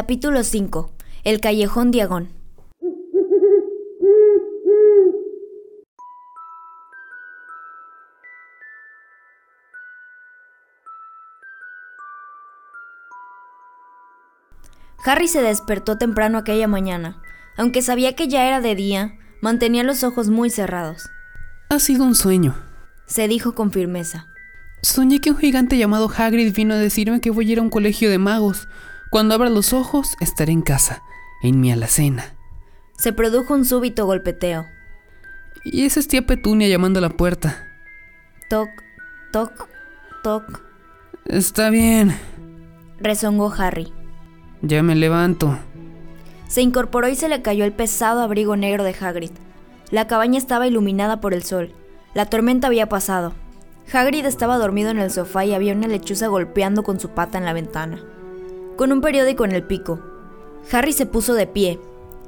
Capítulo 5. El callejón diagón. Harry se despertó temprano aquella mañana. Aunque sabía que ya era de día, mantenía los ojos muy cerrados. Ha sido un sueño, Se dijo con firmeza. Soñé que un gigante llamado Hagrid vino a decirme que voy a ir a un colegio de magos. Cuando abra los ojos, estaré en casa, en mi alacena. Se produjo un súbito golpeteo. Y esa es tía Petunia llamando a la puerta. Toc, toc, toc, Está bien, rezongó Harry. ya me levanto. Se incorporó y se le cayó el pesado abrigo negro de Hagrid. La cabaña estaba iluminada por el sol. La tormenta había pasado. Hagrid estaba dormido en el sofá y había una lechuza golpeando con su pata en la ventana. Con un periódico en el pico. Harry se puso de pie,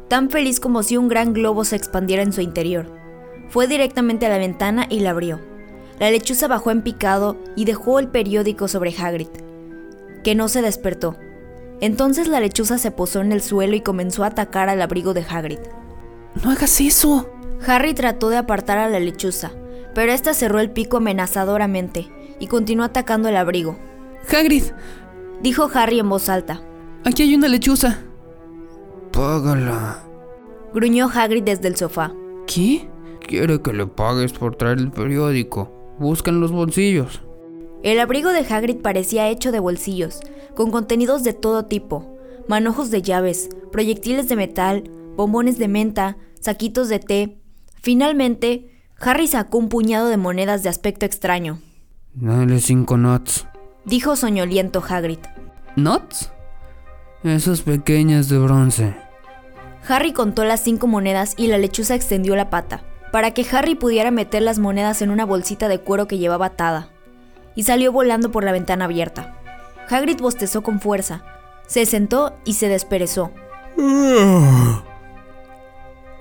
tan feliz como si un gran globo se expandiera en su interior. Fue directamente a la ventana y la abrió. La lechuza bajó en picado y dejó el periódico sobre Hagrid, que no se despertó. Entonces la lechuza se posó en el suelo y comenzó a atacar al abrigo de Hagrid. No hagas eso. Harry trató de apartar a la lechuza, pero ésta cerró el pico amenazadoramente y continuó atacando el abrigo. Hagrid, Dijo Harry en voz alta. aquí hay una lechuza. Págala. Gruñó Hagrid desde el sofá. ¿Qué? Quiere que le pagues por traer el periódico. Busca en los bolsillos. El abrigo de Hagrid parecía hecho de bolsillos, con contenidos de todo tipo, manojos de llaves, proyectiles de metal, bombones de menta, saquitos de té. Finalmente, Harry sacó un puñado de monedas de aspecto extraño. Dale cinco nuts. Dijo soñoliento Hagrid. ¿Nuts? Esas pequeñas de bronce. Harry contó las cinco monedas y la lechuza extendió la pata, para que Harry pudiera meter las monedas en una bolsita de cuero que llevaba atada, y salió volando por la ventana abierta. Hagrid bostezó con fuerza, se sentó y se desperezó.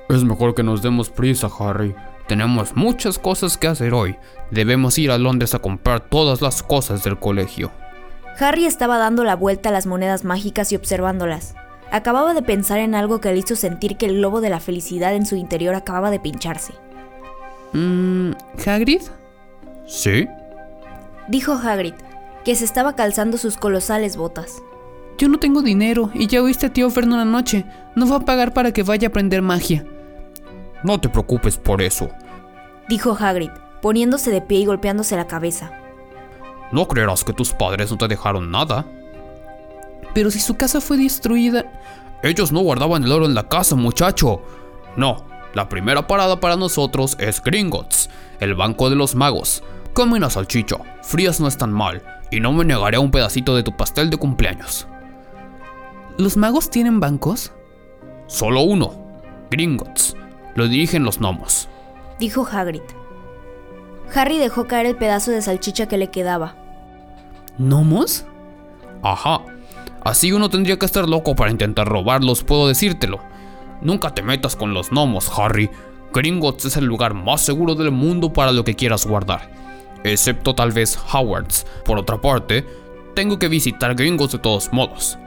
Es mejor que nos demos prisa, Harry. Tenemos muchas cosas que hacer hoy. Debemos ir a Londres a comprar todas las cosas del colegio. Harry estaba dando la vuelta a las monedas mágicas y observándolas. Acababa de pensar en algo que le hizo sentir que el globo de la felicidad en su interior acababa de pincharse. Mmm, ¿Hagrid? ¿Sí? Dijo Hagrid, que se estaba calzando sus colosales botas. Yo no tengo dinero y ya oíste a tío Vernon anoche. No va a pagar para que vaya a aprender magia. No te preocupes por eso. Dijo Hagrid, poniéndose de pie y golpeándose la cabeza. No creerás que tus padres no te dejaron nada. Pero si su casa fue destruida... Ellos no guardaban el oro en la casa, muchacho. No, la primera parada para nosotros es Gringotts, el banco de los magos. Come una salchicha, frías no están mal, y no me negaré a un pedacito de tu pastel de cumpleaños. ¿Los magos tienen bancos? Solo uno, Gringotts. Lo dirigen los gnomos. Dijo Hagrid. Harry dejó caer el pedazo de salchicha que le quedaba. ¿Gnomos? Ajá. Así uno tendría que estar loco para intentar robarlos, puedo decírtelo. Nunca te metas con los gnomos, Harry. Gringotts es el lugar más seguro del mundo para lo que quieras guardar. Excepto tal vez Howard's. Por otra parte, tengo que visitar Gringotts de todos modos.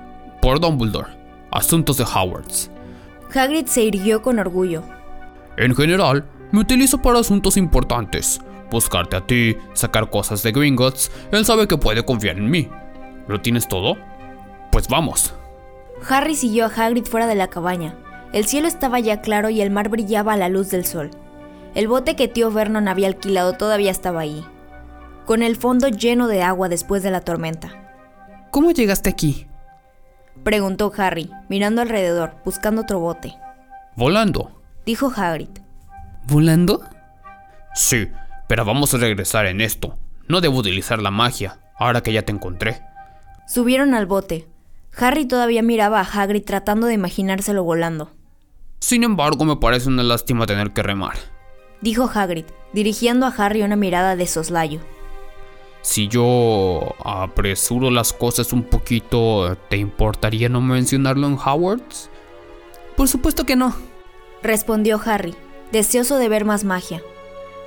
Por Dumbledore. Asuntos de Howard's. Hagrid se irguió con orgullo. En general, me utilizo para asuntos importantes. Buscarte a ti, sacar cosas de Gringotts, él sabe que puede confiar en mí. ¿Lo tienes todo? Pues vamos. Harry siguió a Hagrid fuera de la cabaña. El cielo estaba ya claro y el mar brillaba a la luz del sol. El bote que tío Vernon había alquilado todavía estaba ahí, con el fondo lleno de agua después de la tormenta. ¿Cómo llegaste aquí? Preguntó Harry, mirando alrededor, buscando otro bote. Volando. Dijo Hagrid. ¿Volando? Sí, pero vamos a regresar en esto. No debo utilizar la magia, ahora que ya te encontré. Subieron al bote. Harry todavía miraba a Hagrid tratando de imaginárselo volando. Sin embargo, me parece una lástima tener que remar. Dijo Hagrid, dirigiendo a Harry una mirada de soslayo. Si yo apresuro las cosas un poquito, ¿te importaría no mencionarlo en Howard's? Por supuesto que no. Respondió Harry, deseoso de ver más magia.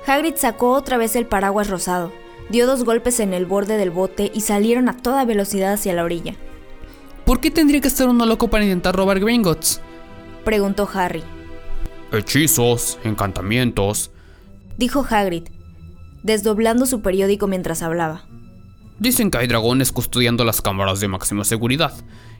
Hagrid sacó otra vez el paraguas rosado, dio dos golpes en el borde del bote y salieron a toda velocidad hacia la orilla. ¿Por qué tendría que estar uno loco para intentar robar Gringotts? Preguntó Harry. Hechizos, encantamientos. Dijo Hagrid, desdoblando su periódico mientras hablaba. Dicen que hay dragones custodiando las cámaras de máxima seguridad.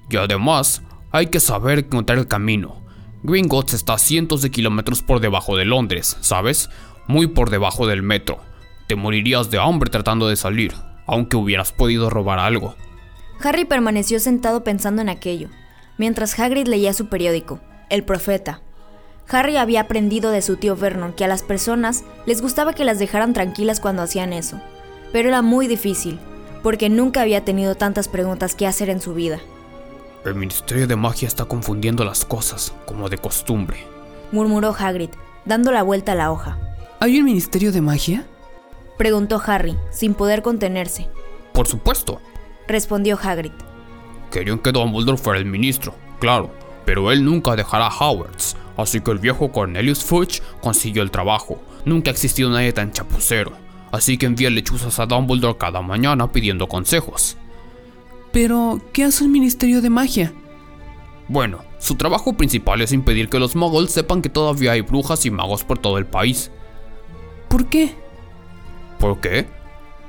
Y además, hay que saber encontrar el camino. Gringotts está a cientos de kilómetros por debajo de Londres, ¿sabes? Muy por debajo del metro. Te morirías de hambre tratando de salir, aunque hubieras podido robar algo. Harry permaneció sentado pensando en aquello, mientras Hagrid leía su periódico, El Profeta. Harry había aprendido de su tío Vernon que a las personas les gustaba que las dejaran tranquilas cuando hacían eso, pero era muy difícil, porque nunca había tenido tantas preguntas que hacer en su vida. El Ministerio de Magia está confundiendo las cosas, como de costumbre, murmuró Hagrid, dando la vuelta a la hoja. ¿Hay un Ministerio de Magia? Preguntó Harry, sin poder contenerse. Por supuesto. Respondió Hagrid. Querían que Dumbledore fuera el ministro, claro, pero él nunca dejará a Hogwarts, así que el viejo Cornelius Fudge consiguió el trabajo. Nunca ha existido nadie tan chapucero, así que envía lechuzas a Dumbledore cada mañana pidiendo consejos. Pero, ¿qué hace el Ministerio de Magia? Bueno, su trabajo principal es impedir que los muggles sepan que todavía hay brujas y magos por todo el país. ¿Por qué? ¿Por qué?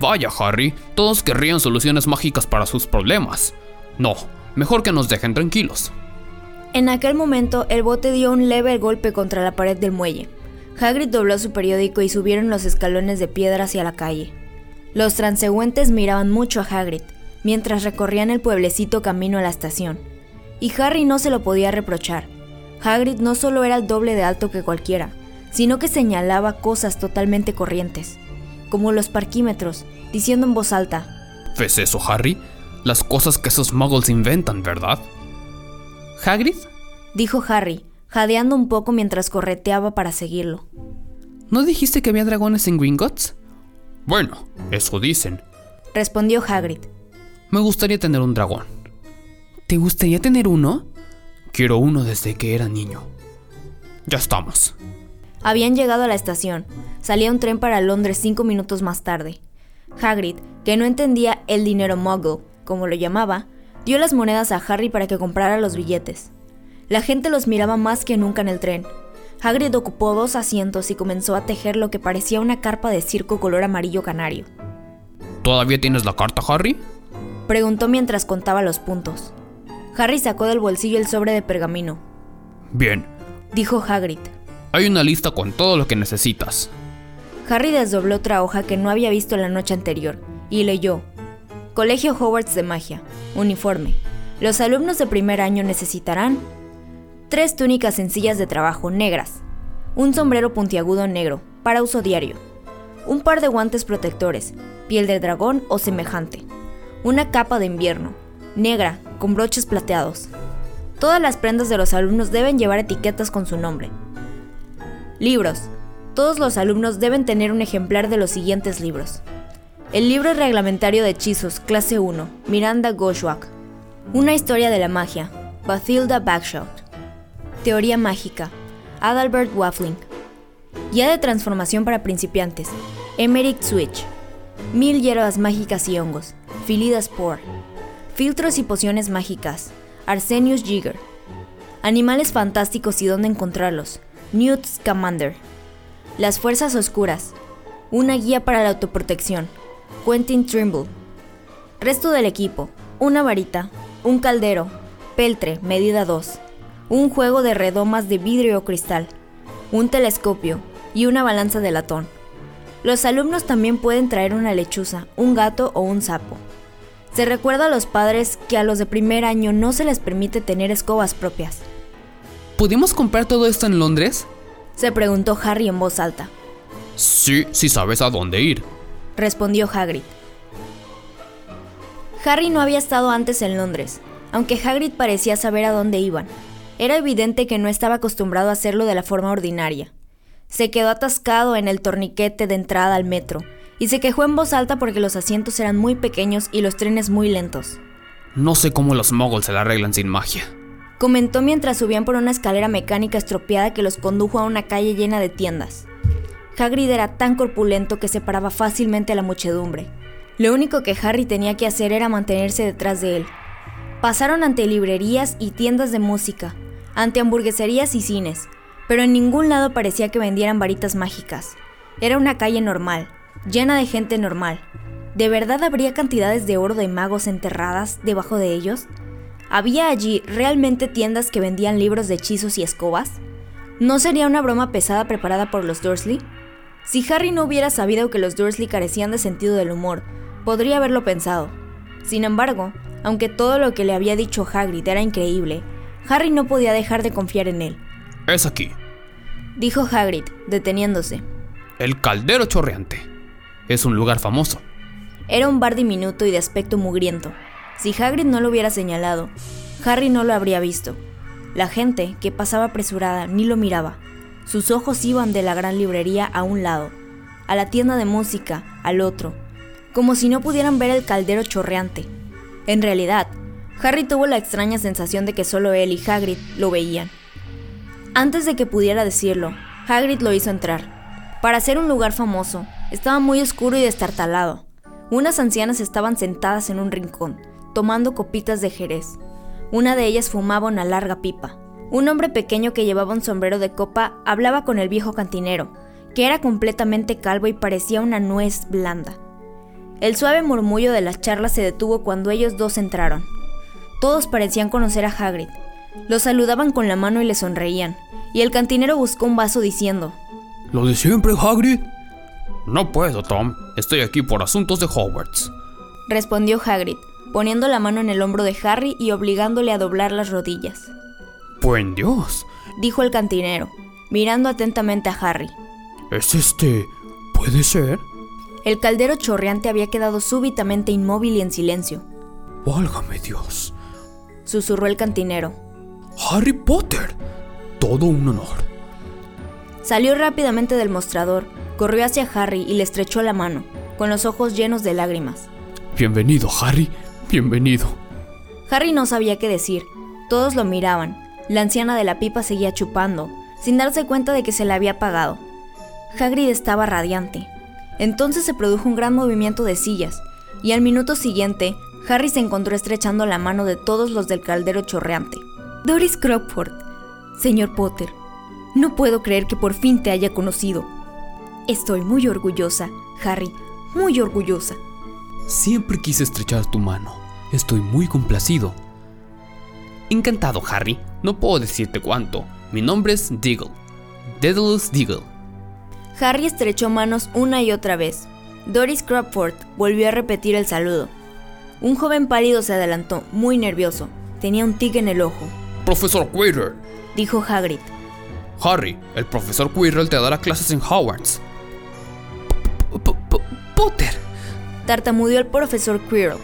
Vaya, Harry, todos querrían soluciones mágicas para sus problemas. No, mejor que nos dejen tranquilos. En aquel momento, el bote dio un leve golpe contra la pared del muelle. Hagrid dobló su periódico y subieron los escalones de piedra hacia la calle. Los transeúntes miraban mucho a Hagrid, mientras recorrían el pueblecito camino a la estación. Y Harry no se lo podía reprochar. Hagrid no solo era el doble de alto que cualquiera, sino que señalaba cosas totalmente corrientes, como los parquímetros, diciendo en voz alta: ¿Ves eso, Harry? Las cosas que esos muggles inventan, ¿verdad? ¿Hagrid? Dijo Harry, jadeando un poco mientras correteaba para seguirlo. ¿No dijiste que había dragones en Gringotts? Bueno, eso dicen. Respondió Hagrid. Me gustaría tener un dragón. ¿Te gustaría tener uno? Quiero uno desde que era niño. Ya estamos. Habían llegado a la estación. Salía un tren para Londres cinco minutos más tarde. Hagrid, que no entendía el dinero muggle, como lo llamaba, dio las monedas a Harry para que comprara los billetes. La gente los miraba más que nunca en el tren. Hagrid ocupó dos asientos y comenzó a tejer lo que parecía una carpa de circo color amarillo canario. ¿Todavía tienes la carta, Harry? Preguntó mientras contaba los puntos. Harry sacó del bolsillo el sobre de pergamino. Bien, Dijo Hagrid. hay una lista con todo lo que necesitas. Harry desdobló otra hoja que no había visto la noche anterior y leyó. Colegio Hogwarts de Magia. Uniforme. Los alumnos de primer año necesitarán tres túnicas sencillas de trabajo negras, un sombrero puntiagudo negro para uso diario, un par de guantes protectores, piel de dragón o semejante, una capa de invierno, negra, con broches plateados. Todas las prendas de los alumnos deben llevar etiquetas con su nombre. Libros. Todos los alumnos deben tener un ejemplar de los siguientes libros. El libro reglamentario de hechizos, clase 1, Miranda Goshawk. Una historia de la magia, Bathilda Bagshot. Teoría mágica, Adalbert Waffling. Guía de transformación para principiantes, Emerick Switch. Mil hierbas mágicas y hongos, Philida Spore. Filtros y pociones mágicas, Arsenius Jigger. Animales fantásticos y dónde encontrarlos, Newt Scamander. Las fuerzas oscuras, una guía para la autoprotección, Quentin Trimble. Resto del equipo, una varita, un caldero, peltre, medida 2, un juego de redomas de vidrio o cristal, un telescopio y una balanza de latón. Los alumnos también pueden traer una lechuza, un gato o un sapo. Se recuerda a los padres que a los de primer año no se les permite tener escobas propias. ¿Podemos comprar todo esto en Londres? Se preguntó Harry en voz alta. Sí, si sabes a dónde ir. Respondió Hagrid. Harry no había estado antes en Londres, aunque Hagrid parecía saber a dónde iban. Era evidente que no estaba acostumbrado a hacerlo de la forma ordinaria. Se quedó atascado en el torniquete de entrada al metro y se quejó en voz alta porque los asientos eran muy pequeños y los trenes muy lentos. No sé cómo los muggles se la arreglan sin magia. Comentó mientras subían por una escalera mecánica estropeada que los condujo a una calle llena de tiendas. Hagrid era tan corpulento que separaba fácilmente a la muchedumbre. Lo único que Harry tenía que hacer era mantenerse detrás de él. Pasaron ante librerías y tiendas de música, ante hamburgueserías y cines, pero en ningún lado parecía que vendieran varitas mágicas. Era una calle normal, llena de gente normal. ¿De verdad habría cantidades de oro de magos enterradas debajo de ellos? ¿Había allí realmente tiendas que vendían libros de hechizos y escobas? ¿No sería una broma pesada preparada por los Dursley? Si Harry no hubiera sabido que los Dursley carecían de sentido del humor, podría haberlo pensado. Sin embargo, aunque todo lo que le había dicho Hagrid era increíble, Harry no podía dejar de confiar en él. Es aquí, Dijo Hagrid, deteniéndose. el caldero chorreante. Es un lugar famoso. Era un bar diminuto y de aspecto mugriento. Si Hagrid no lo hubiera señalado, Harry no lo habría visto. La gente, que pasaba apresurada, ni lo miraba. Sus ojos iban de la gran librería a un lado, a la tienda de música, al otro, como si no pudieran ver el caldero chorreante. En realidad, Harry tuvo la extraña sensación de que solo él y Hagrid lo veían. Antes de que pudiera decirlo, Hagrid lo hizo entrar. Para ser un lugar famoso, estaba muy oscuro y destartalado. Unas ancianas estaban sentadas en un rincón, tomando copitas de jerez. Una de ellas fumaba una larga pipa. Un hombre pequeño que llevaba un sombrero de copa hablaba con el viejo cantinero, que era completamente calvo y parecía una nuez blanda. El suave murmullo de las charlas se detuvo cuando ellos dos entraron. Todos parecían conocer a Hagrid. Lo saludaban con la mano y le sonreían, y el cantinero buscó un vaso diciendo, ¿Lo de siempre, Hagrid? No puedo, Tom. Estoy aquí por asuntos de Hogwarts. respondió Hagrid, poniendo la mano en el hombro de Harry y obligándole a doblar las rodillas. Buen Dios. Dijo el cantinero, mirando atentamente a Harry. ¿Es este... puede ser? El caldero chorreante había quedado súbitamente inmóvil y en silencio. Válgame Dios. Susurró el cantinero. Harry Potter. Todo un honor. Salió rápidamente del mostrador, corrió hacia Harry y le estrechó la mano, con los ojos llenos de lágrimas. Bienvenido, Harry. Bienvenido. Harry no sabía qué decir. Todos lo miraban. La anciana de la pipa seguía chupando, sin darse cuenta de que se la había apagado. Hagrid estaba radiante. Entonces se produjo un gran movimiento de sillas, y al minuto siguiente, Harry se encontró estrechando la mano de todos los del caldero chorreante. Doris Crockford, señor Potter, no puedo creer que por fin te haya conocido. Estoy muy orgullosa, Harry, muy orgullosa. Siempre quise estrechar tu mano. Estoy muy complacido. Encantado, Harry. No puedo decirte cuánto. Mi nombre es Diggle. Daedalus Diggle. Harry estrechó manos una y otra vez. Doris Crockford volvió a repetir el saludo. Un joven pálido se adelantó, muy nervioso. Tenía un tic en el ojo. Profesor Quirrell. Dijo Hagrid. Harry, el profesor Quirrell te dará clases en Hogwarts. Potter. Tartamudeó el profesor Quirrell,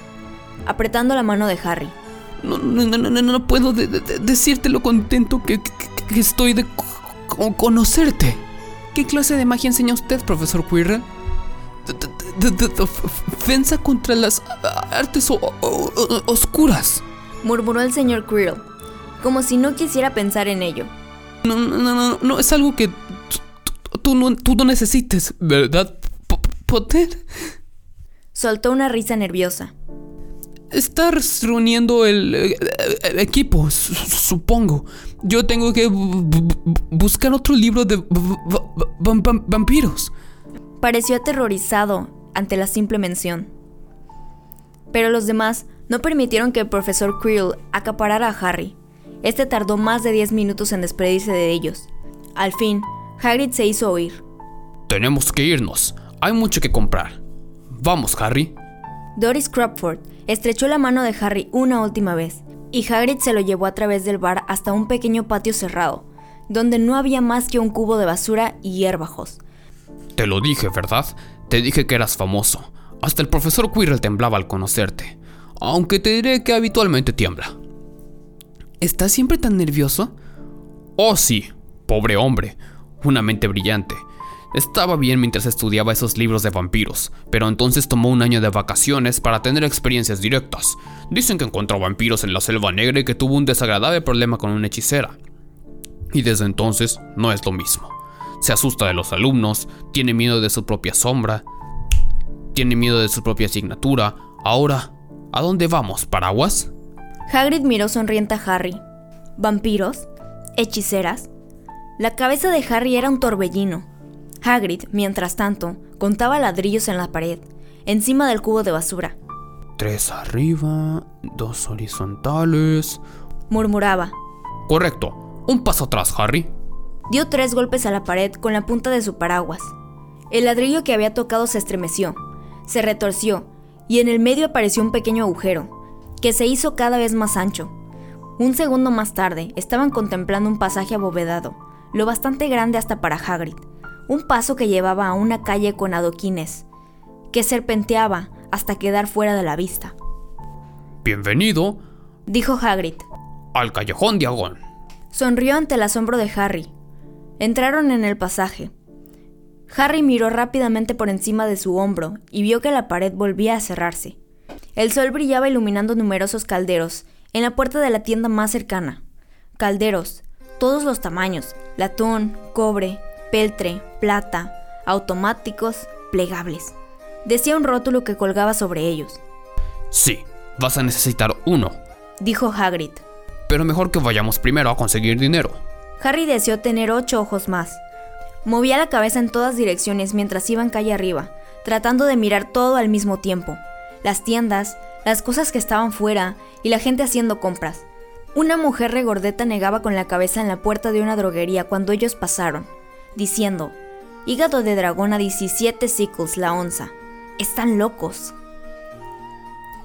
apretando la mano de Harry. No, no, no, no, no puedo de- de- de- decirte lo contento que, que- que estoy de co- co- conocerte. ¿Qué clase de magia enseña usted, profesor Quirrell? De- de- de- de- Defensa contra las artes oscuras. Murmuró el señor Quirrell, como si no quisiera pensar en ello. No, no, no, no, es algo que tú, no, tú no necesites, ¿verdad, Po- Potter? Soltó una risa nerviosa. Estás reuniendo el eh, equipo, su- supongo. Yo tengo que bu- bu- buscar otro libro de vampiros. Pareció aterrorizado ante la simple mención. Pero los demás no permitieron que el profesor Quirrell acaparara a Harry. Este tardó más de 10 minutos en despedirse de ellos. Al fin, Hagrid se hizo oír. Tenemos que irnos. Hay mucho que comprar. Vamos, Harry. Doris Crockford estrechó la mano de Harry una última vez, y Hagrid se lo llevó a través del bar hasta un pequeño patio cerrado, donde no había más que un cubo de basura y hierbajos. Te lo dije, ¿verdad? Te dije que eras famoso. Hasta el profesor Quirrell temblaba al conocerte. Aunque te diré que habitualmente tiembla. ¿Estás siempre tan nervioso? Oh, sí, pobre hombre. Una mente brillante. Estaba bien mientras estudiaba esos libros de vampiros, pero entonces tomó un año de vacaciones para tener experiencias directas. Dicen que encontró vampiros en la selva negra y que tuvo un desagradable problema con una hechicera. Y desde entonces no es lo mismo. Se asusta de los alumnos, tiene miedo de su propia sombra, tiene miedo de su propia asignatura. Ahora, ¿a dónde vamos, paraguas? Hagrid miró sonriente a Harry. ¿Vampiros? ¿Hechiceras? La cabeza de Harry era un torbellino. Hagrid, mientras tanto, contaba ladrillos en la pared, encima del cubo de basura. Tres arriba, dos horizontales. Murmuraba. Correcto. Un paso atrás, Harry. Dio tres golpes a la pared con la punta de su paraguas. El ladrillo que había tocado se estremeció, se retorció, y en el medio apareció un pequeño agujero, que se hizo cada vez más ancho. Un segundo más tarde, estaban contemplando un pasaje abovedado, lo bastante grande hasta para Hagrid, un paso que llevaba a una calle con adoquines, que serpenteaba hasta quedar fuera de la vista. Bienvenido, Dijo Hagrid. al callejón Diagón. Sonrió ante el asombro de Harry. Entraron en el pasaje. Harry miró rápidamente por encima de su hombro y vio que la pared volvía a cerrarse. El sol brillaba iluminando numerosos calderos en la puerta de la tienda más cercana. Calderos, todos los tamaños, latón, cobre, peltre, plata, automáticos, plegables. Decía un rótulo que colgaba sobre ellos. Sí, vas a necesitar uno. Dijo Hagrid. Pero mejor que vayamos primero a conseguir dinero. Harry deseó tener ocho ojos más. Movía la cabeza en todas direcciones mientras iban calle arriba, tratando de mirar todo al mismo tiempo. Las tiendas, las cosas que estaban fuera y la gente haciendo compras. Una mujer regordeta negaba con la cabeza en la puerta de una droguería cuando ellos pasaron, diciendo, hígado de dragón a 17 sickles la onza. Están locos.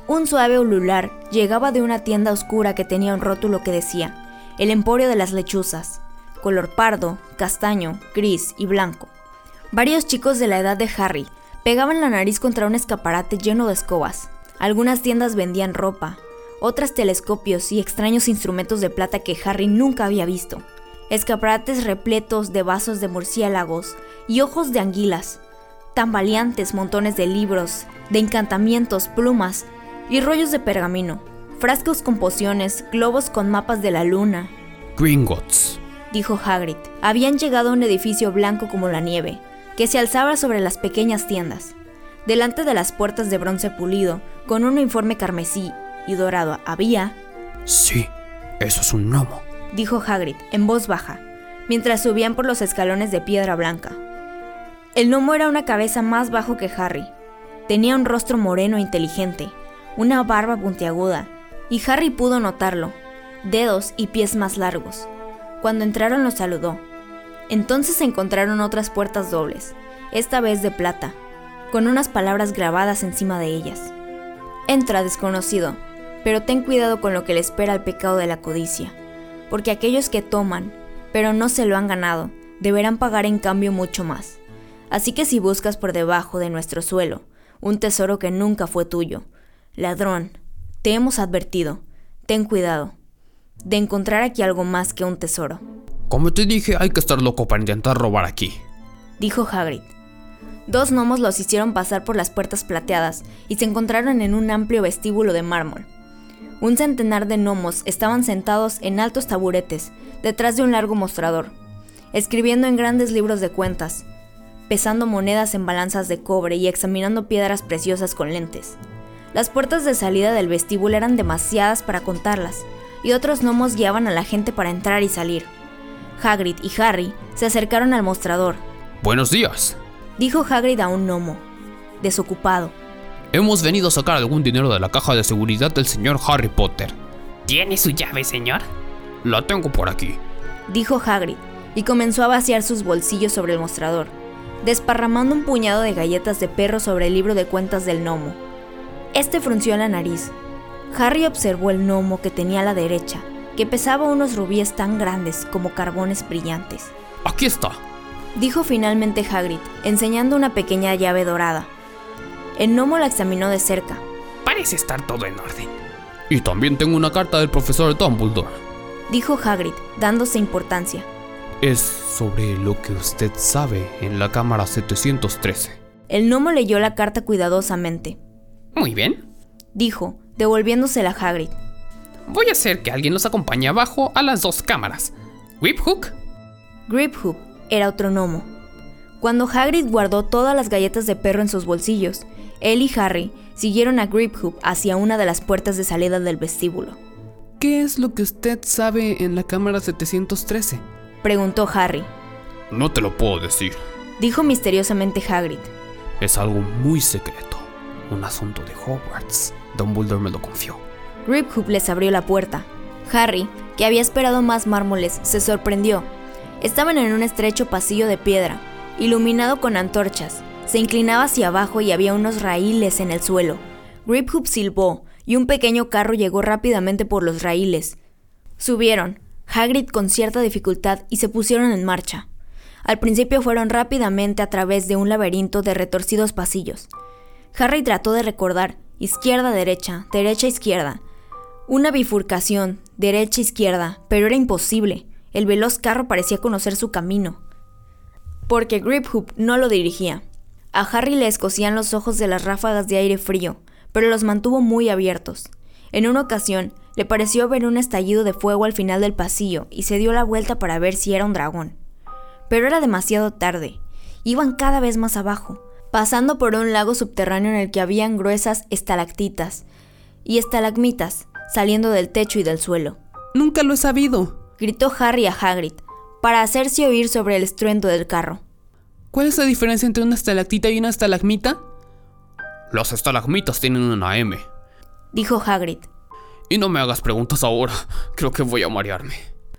Un suave ulular llegaba de una tienda oscura que tenía un rótulo que decía, el emporio de las lechuzas, color pardo, castaño, gris y blanco. Varios chicos de la edad de Harry pegaban la nariz contra un escaparate lleno de escobas. Algunas tiendas vendían ropa, otras telescopios y extraños instrumentos de plata que Harry nunca había visto. Escaparates repletos de vasos de murciélagos y ojos de anguilas, tambaleantes montones de libros, de encantamientos, plumas y rollos de pergamino, frascos con pociones, globos con mapas de la luna, Gringotts. dijo Hagrid. Habían llegado a un edificio blanco como la nieve, que se alzaba sobre las pequeñas tiendas. Delante de las puertas de bronce pulido, con un uniforme carmesí y dorado, había, Sí, eso es un gnomo. dijo Hagrid en voz baja, mientras subían por los escalones de piedra blanca. El gnomo era una cabeza más bajo que Harry. Tenía un rostro moreno e inteligente, una barba puntiaguda, y Harry pudo notarlo, dedos y pies más largos. Cuando entraron lo saludó. Entonces encontraron otras puertas dobles, esta vez de plata, con unas palabras grabadas encima de ellas. Entra, desconocido, pero ten cuidado con lo que le espera al pecado de la codicia, porque aquellos que toman, pero no se lo han ganado, deberán pagar en cambio mucho más. Así que si buscas por debajo de nuestro suelo un tesoro que nunca fue tuyo, ladrón, te hemos advertido, ten cuidado de encontrar aquí algo más que un tesoro, Como te dije, hay que estar loco para intentar robar aquí. dijo Hagrid. Dos gnomos los hicieron pasar por las puertas plateadas y se encontraron en un amplio vestíbulo de mármol. Un centenar de gnomos estaban sentados en altos taburetes detrás de un largo mostrador, escribiendo en grandes libros de cuentas, pesando monedas en balanzas de cobre y examinando piedras preciosas con lentes. Las puertas de salida del vestíbulo eran demasiadas para contarlas, y otros gnomos guiaban a la gente para entrar y salir. Hagrid y Harry se acercaron al mostrador. Buenos días. Dijo Hagrid a un gnomo, desocupado. Hemos venido a sacar algún dinero de la caja de seguridad del señor Harry Potter. ¿Tiene su llave, señor? La tengo por aquí. Dijo Hagrid, y comenzó a vaciar sus bolsillos sobre el mostrador, desparramando un puñado de galletas de perro sobre el libro de cuentas del gnomo. Este frunció la nariz. Harry observó el gnomo que tenía a la derecha, que pesaba unos rubíes tan grandes como carbones brillantes. Aquí está. Dijo finalmente Hagrid, enseñando una pequeña llave dorada. El gnomo la examinó de cerca. Parece estar todo en orden. Y también tengo una carta del profesor Dumbledore. Dijo Hagrid, dándose importancia. Es sobre lo que usted sabe en la cámara 713. El gnomo leyó la carta cuidadosamente. Muy bien. Dijo, devolviéndosela a Hagrid. Voy a hacer que alguien los acompañe abajo a las dos cámaras. Whiphook, Griphook era otro gnomo. Cuando Hagrid guardó todas las galletas de perro en sus bolsillos, él y Harry siguieron a Griphook hacia una de las puertas de salida del vestíbulo. ¿Qué es lo que usted sabe en la cámara 713? Preguntó Harry. No te lo puedo decir. Dijo misteriosamente Hagrid. Es algo muy secreto. Un asunto de Hogwarts. Dumbledore me lo confió. Griphoop les abrió la puerta. Harry, que había esperado más mármoles, se sorprendió. Estaban en un estrecho pasillo de piedra, iluminado con antorchas. Se inclinaba hacia abajo y había unos raíles en el suelo. Griphoop silbó y un pequeño carro llegó rápidamente por los raíles. Subieron, Hagrid con cierta dificultad, y se pusieron en marcha. Al principio fueron rápidamente a través de un laberinto de retorcidos pasillos. Harry trató de recordar izquierda-derecha, derecha-izquierda, una bifurcación, derecha-izquierda, pero era imposible. El veloz carro parecía conocer su camino. Porque Griphoop no lo dirigía. A Harry le escocían los ojos de las ráfagas de aire frío, pero los mantuvo muy abiertos. En una ocasión, le pareció ver un estallido de fuego al final del pasillo y se dio la vuelta para ver si era un dragón. Pero era demasiado tarde. Iban cada vez más abajo, pasando por un lago subterráneo en el que habían gruesas estalactitas y estalagmitas saliendo del techo y del suelo. Nunca lo he sabido, gritó Harry a Hagrid, para hacerse oír sobre el estruendo del carro. ¿Cuál es la diferencia entre una estalactita y una estalagmita? Las estalagmitas tienen una M, dijo Hagrid. Y no me hagas preguntas ahora, creo que voy a marearme.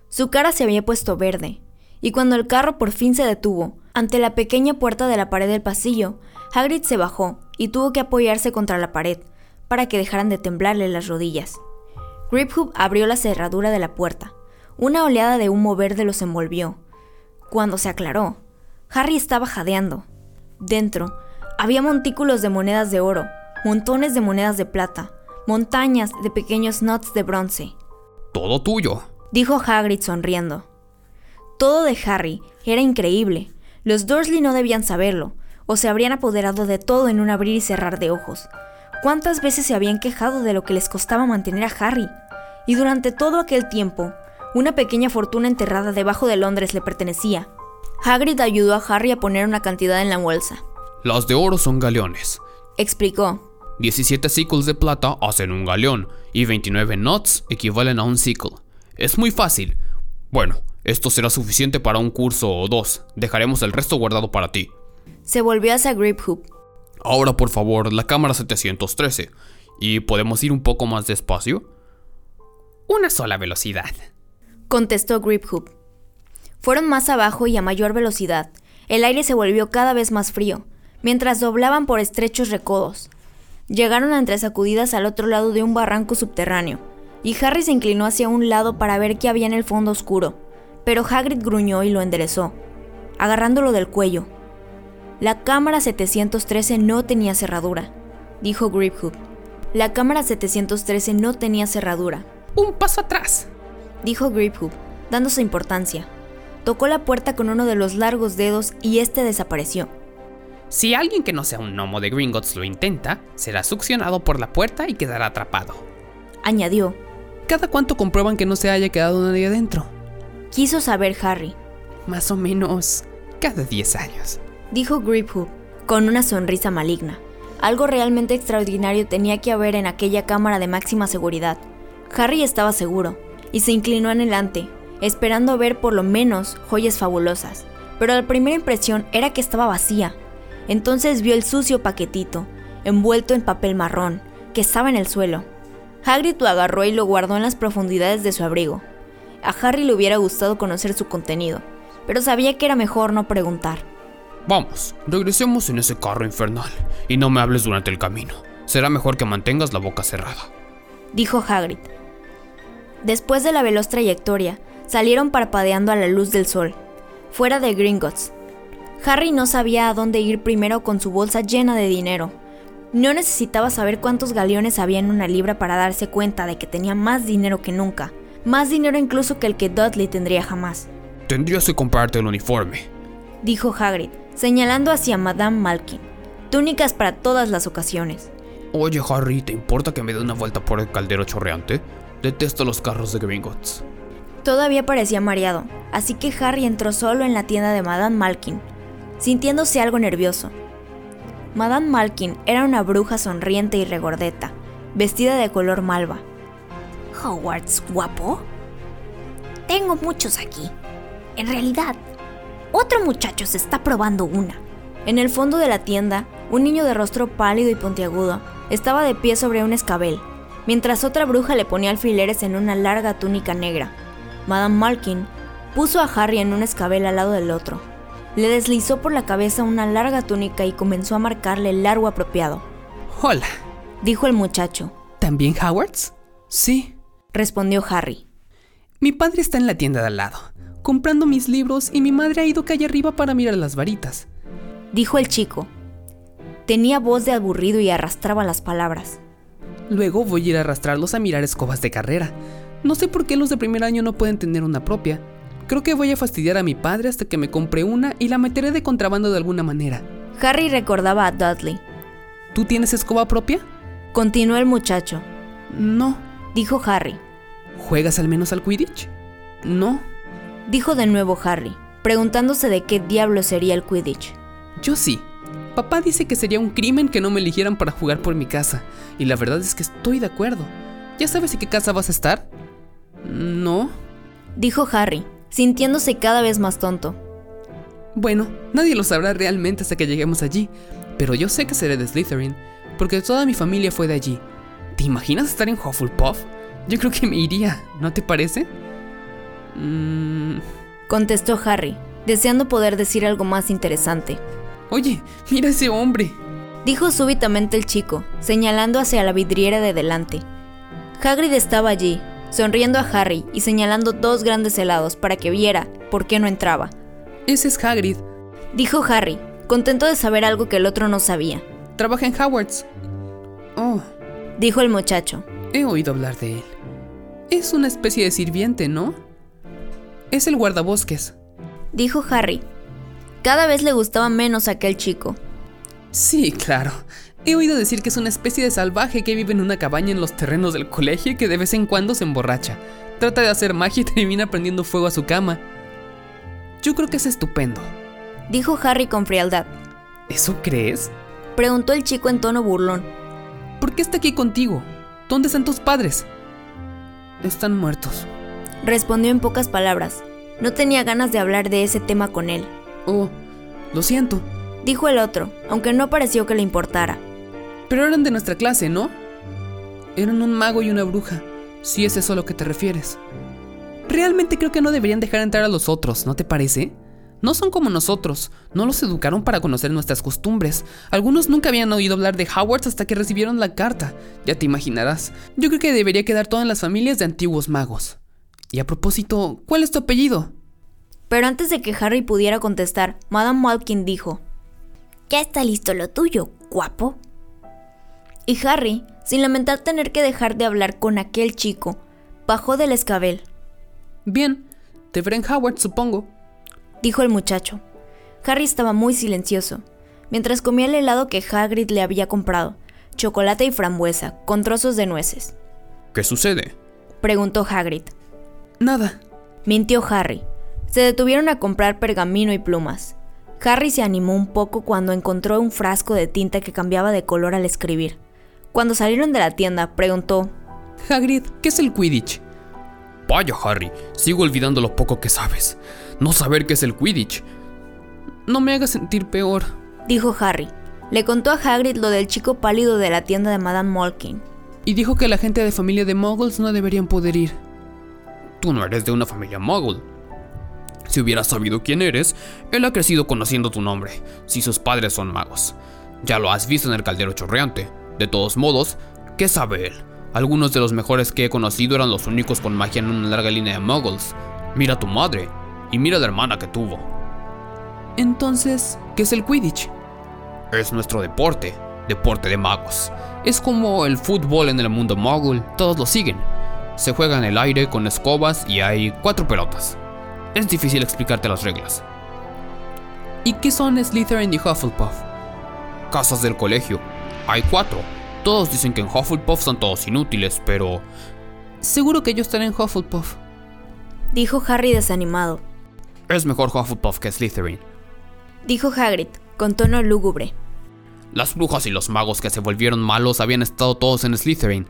Su cara se había puesto verde, y cuando el carro por fin se detuvo, ante la pequeña puerta de la pared del pasillo, Hagrid se bajó y tuvo que apoyarse contra la pared para que dejaran de temblarle las rodillas. Griphoop abrió la cerradura de la puerta. Una oleada de humo verde los envolvió. Cuando se aclaró, Harry estaba jadeando. Dentro, había montículos de monedas de oro, montones de monedas de plata, montañas de pequeños nuts de bronce. Todo tuyo, dijo Hagrid sonriendo. Todo de Harry era increíble. Los Dursley no debían saberlo, o se habrían apoderado de todo en un abrir y cerrar de ojos. ¿Cuántas veces se habían quejado de lo que les costaba mantener a Harry? Y durante todo aquel tiempo, una pequeña fortuna enterrada debajo de Londres le pertenecía. Hagrid ayudó a Harry a poner una cantidad en la bolsa. Las de oro son galeones, explicó. 17 sickles de plata hacen un galeón y 29 knots equivalen a un sickle. Es muy fácil. Bueno, esto será suficiente para un curso o dos. Dejaremos el resto guardado para ti. Se volvió hacia Griphoop. Ahora, por favor, la cámara 713. ¿Y podemos ir un poco más despacio? Una sola velocidad, contestó Griphoop. Fueron más abajo y a mayor velocidad. El aire se volvió cada vez más frío, mientras doblaban por estrechos recodos. Llegaron entre sacudidas al otro lado de un barranco subterráneo, y Harry se inclinó hacia un lado para ver qué había en el fondo oscuro, pero Hagrid gruñó y lo enderezó, agarrándolo del cuello. La cámara 713 no tenía cerradura, dijo Griphoop. La cámara 713 no tenía cerradura. Un paso atrás, dijo Griphoop, dándose importancia. Tocó la puerta con uno de los largos dedos y este desapareció. Si alguien que no sea un gnomo de Gringotts lo intenta, será succionado por la puerta y quedará atrapado. Añadió. ¿Cada cuánto comprueban que no se haya quedado nadie adentro? Quiso saber Harry. Más o menos cada 10 años dijo Griphoop, con una sonrisa maligna. Algo realmente extraordinario tenía que haber en aquella cámara de máxima seguridad. Harry estaba seguro, y se inclinó en adelante, esperando ver por lo menos joyas fabulosas, pero la primera impresión era que estaba vacía. Entonces vio el sucio paquetito, envuelto en papel marrón, que estaba en el suelo. Hagrid lo agarró y lo guardó en las profundidades de su abrigo. A Harry le hubiera gustado conocer su contenido, pero sabía que era mejor no preguntar. Vamos, regresemos en ese carro infernal y no me hables durante el camino. Será mejor que mantengas la boca cerrada. Dijo Hagrid. Después de la veloz trayectoria, salieron parpadeando a la luz del sol, fuera de Gringotts. Harry no sabía a dónde ir primero con su bolsa llena de dinero. No necesitaba saber cuántos galeones había en una libra para darse cuenta de que tenía más dinero que nunca, más dinero incluso que el que Dudley tendría jamás. Tendrías que comprarte el uniforme, dijo Hagrid, señalando hacia Madame Malkin. Túnicas para todas las ocasiones. Oye, Harry, ¿te importa que me dé una vuelta por el caldero chorreante? Detesto los carros de Gringotts. Todavía parecía mareado, así que Harry entró solo en la tienda de Madame Malkin, sintiéndose algo nervioso. Madame Malkin era una bruja sonriente y regordeta, vestida de color malva. Hogwarts, guapo? Tengo muchos aquí. En realidad, otro muchacho se está probando una. En el fondo de la tienda, un niño de rostro pálido y puntiagudo estaba de pie sobre un escabel, mientras otra bruja le ponía alfileres en una larga túnica negra. Madame Malkin puso a Harry en un escabel al lado del otro. Le deslizó por la cabeza una larga túnica y comenzó a marcarle el largo apropiado. Hola. Dijo el muchacho. ¿También Howards? Sí. Respondió Harry. Mi padre está en la tienda de al lado, comprando mis libros y mi madre ha ido calle arriba para mirar las varitas. Dijo el chico. Tenía voz de aburrido y arrastraba las palabras. Luego voy a ir a arrastrarlos a mirar escobas de carrera. No sé por qué los de primer año no pueden tener una propia. Creo que voy a fastidiar a mi padre hasta que me compre una y la meteré de contrabando de alguna manera. Harry recordaba a Dudley. ¿Tú tienes escoba propia? Continuó el muchacho. No, dijo Harry. ¿Juegas al menos al Quidditch? No, dijo de nuevo Harry, preguntándose de qué diablo sería el Quidditch. Yo sí. Papá dice que sería un crimen que no me eligieran para jugar por mi casa, y la verdad es que estoy de acuerdo. ¿Ya sabes en qué casa vas a estar? No, dijo Harry, sintiéndose cada vez más tonto. Bueno, nadie lo sabrá realmente hasta que lleguemos allí, pero yo sé que seré de Slytherin, porque toda mi familia fue de allí. ¿Te imaginas estar en Hufflepuff? Yo creo que me iría, ¿no te parece? Mm. Contestó Harry, deseando poder decir algo más interesante. Oye, mira ese hombre. Dijo súbitamente el chico, señalando hacia la vidriera de delante. Hagrid estaba allí, sonriendo a Harry y señalando dos grandes helados para que viera por qué no entraba. Ese es Hagrid, dijo Harry, contento de saber algo que el otro no sabía. Trabaja en Hogwarts. Oh, dijo el muchacho. He oído hablar de él. Es una especie de sirviente, ¿no? Es el guardabosques, dijo Harry. Cada vez le gustaba menos a aquel chico. Sí, claro. He oído decir que es una especie de salvaje que vive en una cabaña en los terrenos del colegio y que de vez en cuando se emborracha. Trata de hacer magia y termina prendiendo fuego a su cama. Yo creo que es estupendo. Dijo Harry con frialdad. ¿Eso crees? Preguntó el chico en tono burlón. ¿Por qué está aquí contigo? ¿Dónde están tus padres? Están muertos. Respondió en pocas palabras. No tenía ganas de hablar de ese tema con él. Oh, lo siento. Dijo el otro, aunque no pareció que le importara. Pero eran de nuestra clase, ¿no? Eran un mago y una bruja, si es eso a lo que te refieres. Realmente creo que no deberían dejar entrar a los otros, ¿no te parece? No son como nosotros, no los educaron para conocer nuestras costumbres. Algunos nunca habían oído hablar de Hogwarts hasta que recibieron la carta. Ya te imaginarás. Yo creo que debería quedar todo en las familias de antiguos magos. Y a propósito, ¿cuál es tu apellido? Pero antes de que Harry pudiera contestar, Madame Malkin dijo: Ya está listo lo tuyo, guapo. Y Harry, sin lamentar tener que dejar de hablar con aquel chico, bajó del escabel. Bien, te veré en Howard, supongo, dijo el muchacho. Harry estaba muy silencioso, mientras comía el helado que Hagrid le había comprado, chocolate y frambuesa, con trozos de nueces. ¿Qué sucede? preguntó Hagrid. Nada, mintió Harry. Se detuvieron a comprar pergamino y plumas. Harry se animó un poco cuando encontró un frasco de tinta que cambiaba de color al escribir. Cuando salieron de la tienda, preguntó: Hagrid, ¿qué es el Quidditch? Vaya, Harry, sigo olvidando lo poco que sabes. No saber qué es el Quidditch. No me hagas sentir peor, dijo Harry. Le contó a Hagrid lo del chico pálido de la tienda de Madame Malkin. Y dijo que la gente de familia de muggles no deberían poder ir. Tú no eres de una familia muggle. Si hubiera sabido quién eres, él ha crecido conociendo tu nombre, si sus padres son magos. Ya lo has visto en el caldero chorreante. De todos modos, ¿qué sabe él? Algunos de los mejores que he conocido eran los únicos con magia en una larga línea de muggles. Mira a tu madre, y mira la hermana que tuvo. Entonces, ¿qué es el Quidditch? Es nuestro deporte, deporte de magos. Es como el fútbol en el mundo muggle, todos lo siguen. Se juega en el aire con escobas y hay cuatro pelotas. Es difícil explicarte las reglas. ¿Y qué son Slytherin y Hufflepuff? Casas del colegio. Hay cuatro. Todos dicen que en Hufflepuff son todos inútiles, pero... Seguro que yo estaré en Hufflepuff. Dijo Harry desanimado. Es mejor Hufflepuff que Slytherin. Dijo Hagrid, con tono lúgubre. Las brujas y los magos que se volvieron malos habían estado todos en Slytherin.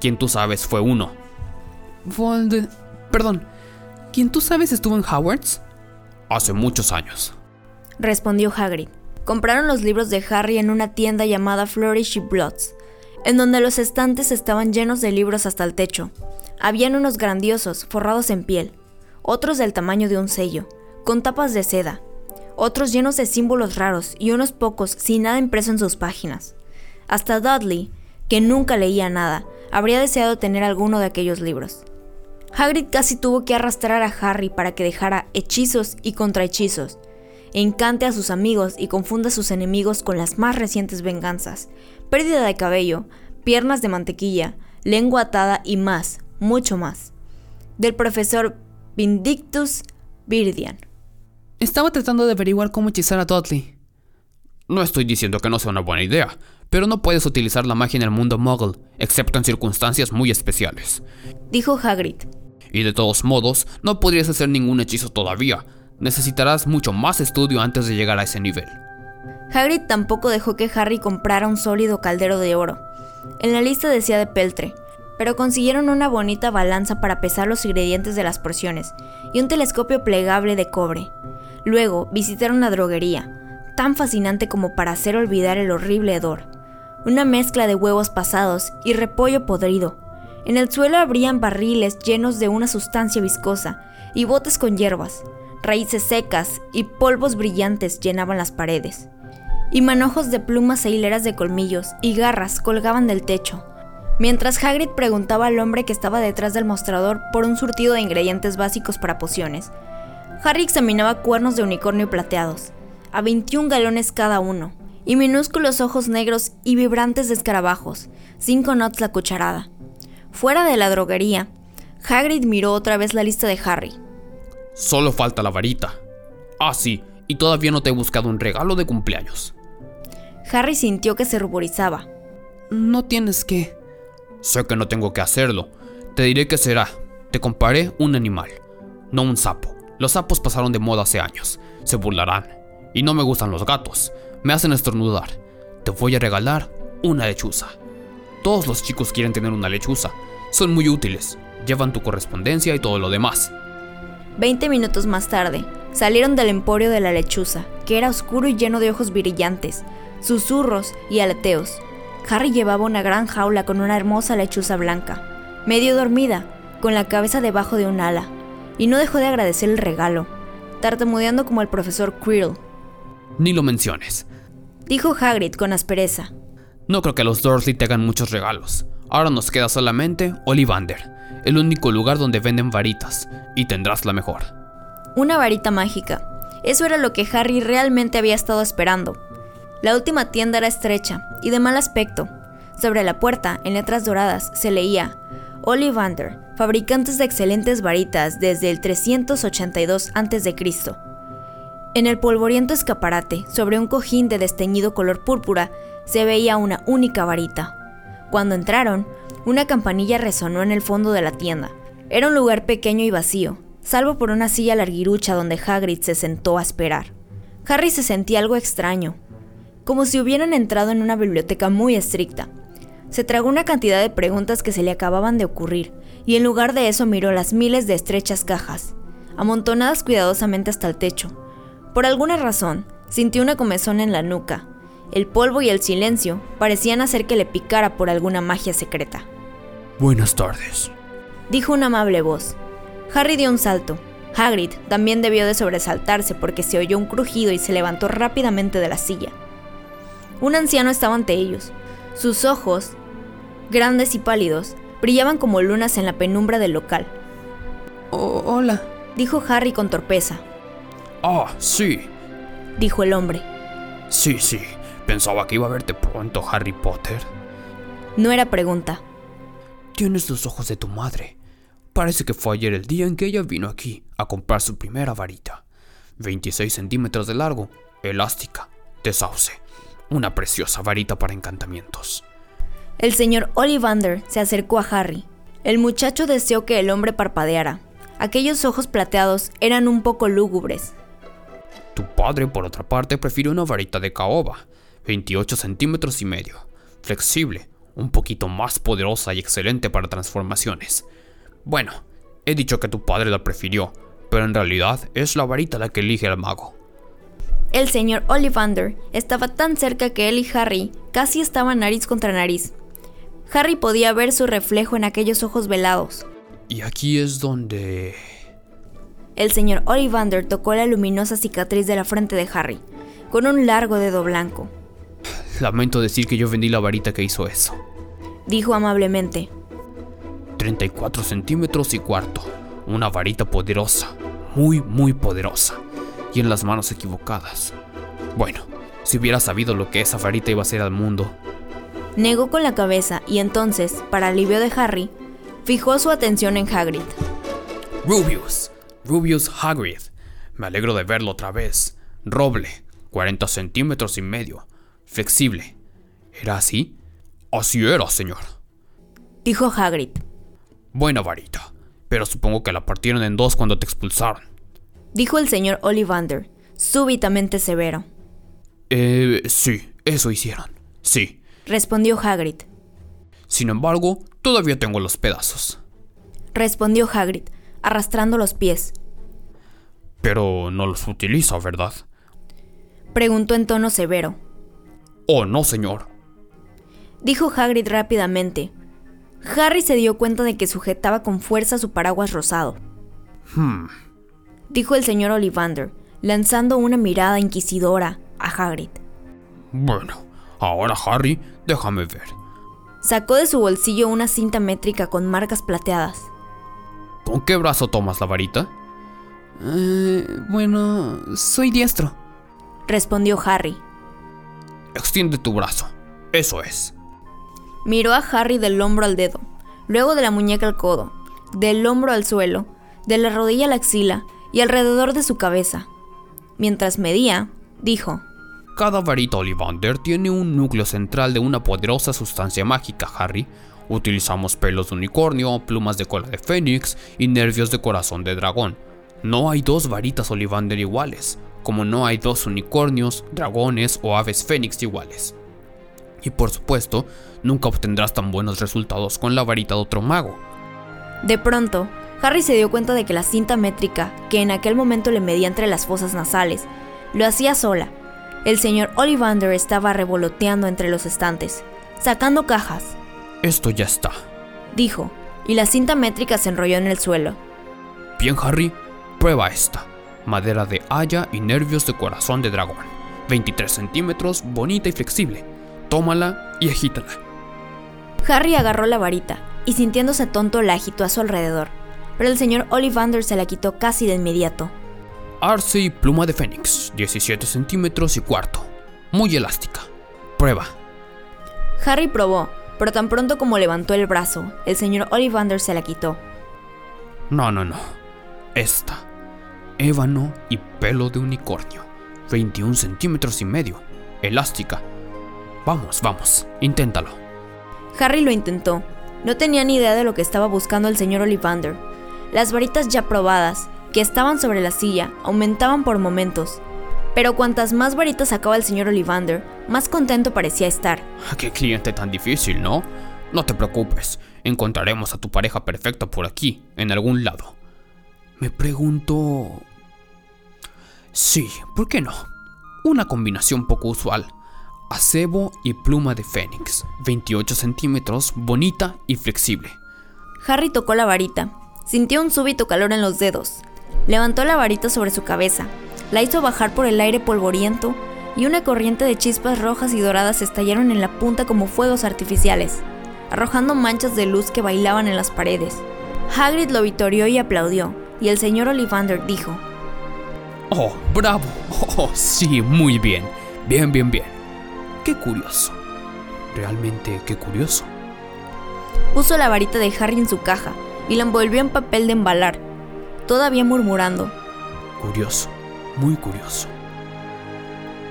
Quien tú sabes fue uno. Vold... Perdón. ¿Quién tú sabes estuvo en Howard's? Hace muchos años. Respondió Hagrid. Compraron los libros de Harry en una tienda llamada Flourish Bloods, en donde los estantes estaban llenos de libros hasta el techo. Habían unos grandiosos, forrados en piel, otros del tamaño de un sello, con tapas de seda, otros llenos de símbolos raros y unos pocos sin nada impreso en sus páginas. Hasta Dudley, que nunca leía nada, habría deseado tener alguno de aquellos libros. Hagrid casi tuvo que arrastrar a Harry para que dejara hechizos y contrahechizos, encante a sus amigos y confunda a sus enemigos con las más recientes venganzas, pérdida de cabello, piernas de mantequilla, lengua atada y más, mucho más. Del profesor Vindictus Virdian. Estaba tratando de averiguar cómo hechizar a Dudley. No estoy diciendo que no sea una buena idea, pero no puedes utilizar la magia en el mundo muggle, excepto en circunstancias muy especiales. Dijo Hagrid. Y de todos modos, no podrías hacer ningún hechizo todavía. Necesitarás mucho más estudio antes de llegar a ese nivel. Hagrid tampoco dejó que Harry comprara un sólido caldero de oro. En la lista decía de peltre, pero consiguieron una bonita balanza para pesar los ingredientes de las porciones y un telescopio plegable de cobre. Luego visitaron la droguería, tan fascinante como para hacer olvidar el horrible hedor. Una mezcla de huevos pasados y repollo podrido. En el suelo habrían barriles llenos de una sustancia viscosa y botes con hierbas. Raíces secas y polvos brillantes llenaban las paredes y manojos de plumas e hileras de colmillos y garras colgaban del techo, mientras Hagrid preguntaba al hombre que estaba detrás del mostrador por un surtido de ingredientes básicos para pociones. Harry examinaba cuernos de unicornio plateados, a 21 galones cada uno, y minúsculos ojos negros y vibrantes de escarabajos, cinco knots la cucharada. Fuera de la droguería, Hagrid miró otra vez la lista de Harry. Solo falta la varita. Ah, sí, y todavía no te he buscado un regalo de cumpleaños. Harry sintió que se ruborizaba. No tienes que... Sé que no tengo que hacerlo. Te diré que será. Te comparé un animal, no un sapo. Los sapos pasaron de moda hace años. Se burlarán. Y no me gustan los gatos. Me hacen estornudar. Te voy a regalar una lechuza. Todos los chicos quieren tener una lechuza. Son muy útiles. Llevan tu correspondencia y todo lo demás. Veinte minutos más tarde, salieron del emporio de la lechuza, que era oscuro y lleno de ojos brillantes, susurros y aleteos. Harry llevaba una gran jaula con una hermosa lechuza blanca, medio dormida, con la cabeza debajo de un ala, y no dejó de agradecer el regalo, tartamudeando como el profesor Quirrell. Ni lo menciones. Dijo Hagrid con aspereza. No creo que los Dursley te hagan muchos regalos. Ahora nos queda solamente Ollivander, el único lugar donde venden varitas, y tendrás la mejor. Una varita mágica. Eso era lo que Harry realmente había estado esperando. La última tienda era estrecha y de mal aspecto. Sobre la puerta, en letras doradas, se leía Ollivander, fabricantes de excelentes varitas desde el 382 a.C. En el polvoriento escaparate, sobre un cojín de desteñido color púrpura, se veía una única varita. Cuando entraron, una campanilla resonó en el fondo de la tienda. Era un lugar pequeño y vacío, salvo por una silla larguirucha donde Hagrid se sentó a esperar. Harry se sentía algo extraño, como si hubieran entrado en una biblioteca muy estricta. Se tragó una cantidad de preguntas que se le acababan de ocurrir, y en lugar de eso miró las miles de estrechas cajas, amontonadas cuidadosamente hasta el techo. Por alguna razón, sintió una comezón en la nuca. El polvo y el silencio parecían hacer que le picara por alguna magia secreta. Buenas tardes, dijo una amable voz. Harry dio un salto. Hagrid también debió de sobresaltarse porque se oyó un crujido y se levantó rápidamente de la silla. Un anciano estaba ante ellos. Sus ojos, grandes y pálidos, brillaban como lunas en la penumbra del local. Oh, hola, dijo Harry con torpeza. Ah, sí, dijo el hombre. Sí, sí. Pensaba que iba a verte pronto, Harry Potter. No era pregunta. Tienes los ojos de tu madre. Parece que fue ayer el día en que ella vino aquí a comprar su primera varita. 26 centímetros de largo, elástica, de sauce una preciosa varita para encantamientos. El señor Ollivander se acercó a Harry. El muchacho deseó que el hombre parpadeara. Aquellos ojos plateados eran un poco lúgubres. Tu padre, por otra parte, prefirió una varita de caoba, 28 centímetros y medio, flexible, un poquito más poderosa y excelente para transformaciones. Bueno, he dicho que tu padre la prefirió, pero en realidad es la varita la que elige al mago. El señor Ollivander estaba tan cerca que él y Harry casi estaban nariz contra nariz. Harry podía ver su reflejo en aquellos ojos velados. Y aquí es donde... El señor Ollivander tocó la luminosa cicatriz de la frente de Harry, con un largo dedo blanco. Lamento decir que yo vendí la varita que hizo eso. Dijo amablemente. 34 centímetros y cuarto. Una varita poderosa. Muy, muy poderosa. Y en las manos equivocadas. Bueno, si hubiera sabido lo que esa varita iba a hacer al mundo. Negó con la cabeza y entonces, para alivio de Harry, fijó su atención en Hagrid. Rubius. Rubius Hagrid. Me alegro de verlo otra vez. Roble. 40 centímetros y medio. Flexible. ¿Era así? Así era, señor. Dijo Hagrid. Buena varita. Pero supongo que la partieron en dos cuando te expulsaron. Dijo el señor Ollivander, súbitamente severo. Eh, sí, eso hicieron. Sí. Respondió Hagrid. Sin embargo, todavía tengo los pedazos. Respondió Hagrid, arrastrando los pies. Pero no los utiliza, ¿verdad? Preguntó en tono severo. Oh, no, señor. Dijo Hagrid rápidamente. Harry se dio cuenta de que sujetaba con fuerza su paraguas rosado. Hmm. Dijo el señor Ollivander, lanzando una mirada inquisidora a Hagrid. Bueno, ahora Harry, déjame ver. Sacó de su bolsillo una cinta métrica con marcas plateadas. ¿Con qué brazo tomas la varita? Eh, bueno, soy diestro. Respondió Harry. Extiende tu brazo. Eso es. Miró a Harry del hombro al dedo, luego de la muñeca al codo, del hombro al suelo, de la rodilla a la axila y alrededor de su cabeza. Mientras medía, dijo, Cada varita Ollivander tiene un núcleo central de una poderosa sustancia mágica, Harry. Utilizamos pelos de unicornio, plumas de cola de fénix y nervios de corazón de dragón. No hay dos varitas Ollivander iguales, como no hay dos unicornios, dragones o aves fénix iguales. Y por supuesto, nunca obtendrás tan buenos resultados con la varita de otro mago. De pronto, Harry se dio cuenta de que la cinta métrica, que en aquel momento le medía entre las fosas nasales, lo hacía sola. El señor Ollivander estaba revoloteando entre los estantes, sacando cajas, Esto ya está. dijo, y la cinta métrica se enrolló en el suelo. Bien, Harry, prueba esta. Madera de haya y nervios de corazón de dragón. 23 centímetros, bonita y flexible. Tómala y agítala. Harry agarró la varita y sintiéndose tonto la agitó a su alrededor, pero el señor Ollivander se la quitó casi de inmediato. Arce y pluma de fénix, 17 centímetros y cuarto. Muy elástica. Prueba. Harry probó, pero tan pronto como levantó el brazo, el señor Ollivander se la quitó. No, no, no. Esta. Ébano y pelo de unicornio. 21 centímetros y medio. Elástica. Vamos, vamos. Inténtalo. Harry lo intentó. No tenía ni idea de lo que estaba buscando el señor Ollivander. Las varitas ya probadas, que estaban sobre la silla, aumentaban por momentos. Pero cuantas más varitas sacaba el señor Ollivander, más contento parecía estar. Qué cliente tan difícil, ¿no? No te preocupes. Encontraremos a tu pareja perfecta por aquí, en algún lado. Me pregunto... Sí, ¿por qué no? Una combinación poco usual. Acebo y pluma de fénix. 28 centímetros, bonita y flexible. Harry tocó la varita. Sintió un súbito calor en los dedos. Levantó la varita sobre su cabeza, la hizo bajar por el aire polvoriento y una corriente de chispas rojas y doradas estallaron en la punta como fuegos artificiales, arrojando manchas de luz que bailaban en las paredes. Hagrid lo vitorió y aplaudió, y el señor Ollivander dijo, Oh, bravo. Oh, sí, muy bien. Bien, bien, bien. Qué curioso. Realmente qué curioso. puso la varita de Harry en su caja y la envolvió en papel de embalar, todavía murmurando, Curioso. Muy curioso.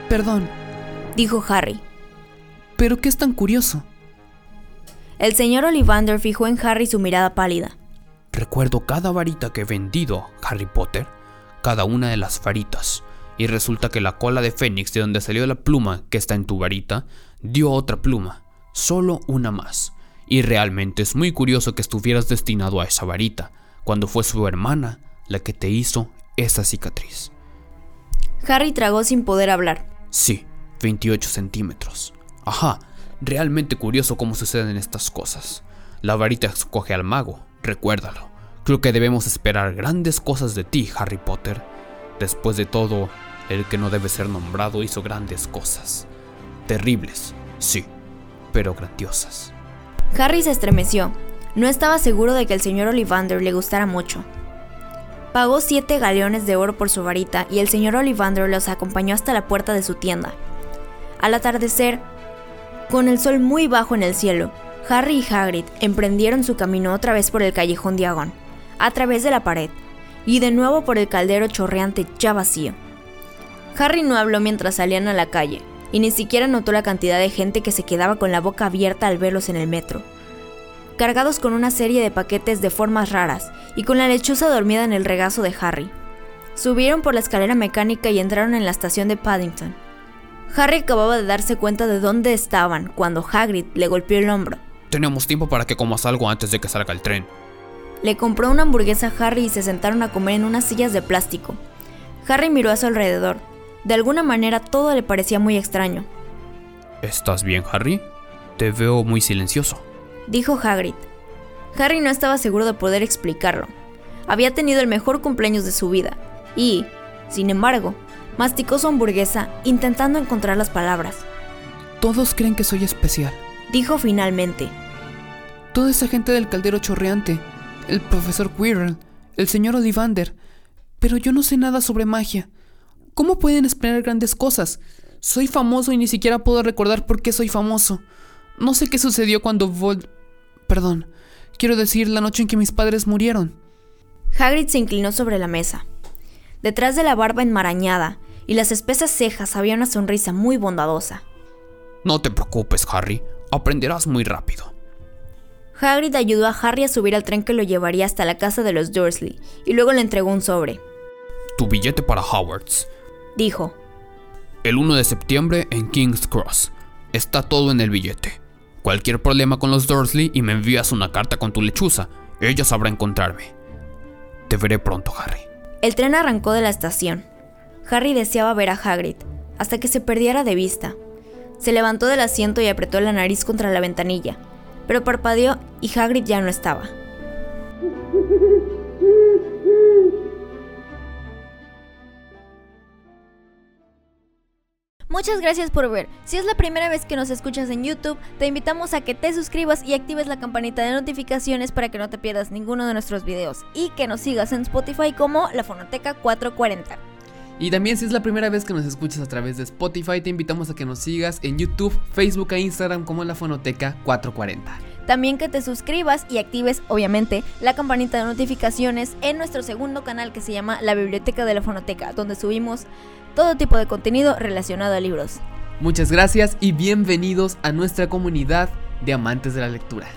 Perdón, dijo Harry. pero ¿qué es tan curioso? El señor Ollivander fijó en Harry su mirada pálida. Recuerdo cada varita que he vendido, Harry Potter, cada una de las varitas, y resulta que la cola de Fénix de donde salió la pluma que está en tu varita, dio otra pluma, solo una más, Y realmente es muy curioso que estuvieras destinado a esa varita, cuando fue su hermana la que te hizo esa cicatriz. Harry tragó sin poder hablar. Sí, 28 centímetros. Ajá, realmente curioso cómo suceden estas cosas. La varita escoge al mago, recuérdalo. Creo que debemos esperar grandes cosas de ti, Harry Potter. Después de todo, el que no debe ser nombrado hizo grandes cosas. Terribles, sí, pero grandiosas. Harry se estremeció. No estaba seguro de que el señor Ollivander le gustara mucho. Pagó siete galeones de oro por su varita y el señor Ollivander los acompañó hasta la puerta de su tienda. Al atardecer, con el sol muy bajo en el cielo, Harry y Hagrid emprendieron su camino otra vez por el callejón Diagon, a través de la pared, y de nuevo por el caldero chorreante ya vacío. Harry no habló mientras salían a la calle, y ni siquiera notó la cantidad de gente que se quedaba con la boca abierta al verlos en el metro, cargados con una serie de paquetes de formas raras y con la lechuza dormida en el regazo de Harry. Subieron por la escalera mecánica y entraron en la estación de Paddington. Harry acababa de darse cuenta de dónde estaban cuando Hagrid le golpeó el hombro. Tenemos tiempo para que comas algo antes de que salga el tren. Le compró una hamburguesa a Harry y se sentaron a comer en unas sillas de plástico. Harry miró a su alrededor. De alguna manera todo le parecía muy extraño. ¿Estás bien, Harry? Te veo muy silencioso. Dijo Hagrid. Harry no estaba seguro de poder explicarlo. Había tenido el mejor cumpleaños de su vida y, sin embargo, masticó su hamburguesa intentando encontrar las palabras. Todos creen que soy especial. Dijo finalmente. Toda esa gente del caldero chorreante, el profesor Quirrell, el señor Ollivander, pero yo no sé nada sobre magia. ¿Cómo pueden esperar grandes cosas? Soy famoso y ni siquiera puedo recordar por qué soy famoso. No sé qué sucedió cuando Vol... Perdón, quiero decir la noche en que mis padres murieron. Hagrid se inclinó sobre la mesa. Detrás de la barba enmarañada y las espesas cejas había una sonrisa muy bondadosa. No te preocupes, Harry. Aprenderás muy rápido. Hagrid ayudó a Harry a subir al tren que lo llevaría hasta la casa de los Dursley y luego le entregó un sobre. Tu billete para Howards. Dijo. El 1 de septiembre en King's Cross. Está todo en el billete. Cualquier problema con los Dursley y me envías una carta con tu lechuza. Ella sabrá encontrarme. Te veré pronto, Harry. El tren arrancó de la estación. Harry deseaba ver a Hagrid, hasta que se perdiera de vista. Se levantó del asiento y apretó la nariz contra la ventanilla, pero parpadeó y Hagrid ya no estaba. Muchas gracias por ver. Si es la primera vez que nos escuchas en YouTube, te invitamos a que te suscribas y actives la campanita de notificaciones para que no te pierdas ninguno de nuestros videos y que nos sigas en Spotify como La Fonoteca 440. Y también si es la primera vez que nos escuchas a través de Spotify, te invitamos a que nos sigas en YouTube, Facebook e Instagram como La Fonoteca 440. También que te suscribas y actives, obviamente, la campanita de notificaciones en nuestro segundo canal que se llama La Biblioteca de la Fonoteca, donde subimos todo tipo de contenido relacionado a libros. Muchas gracias y bienvenidos a nuestra comunidad de amantes de la lectura.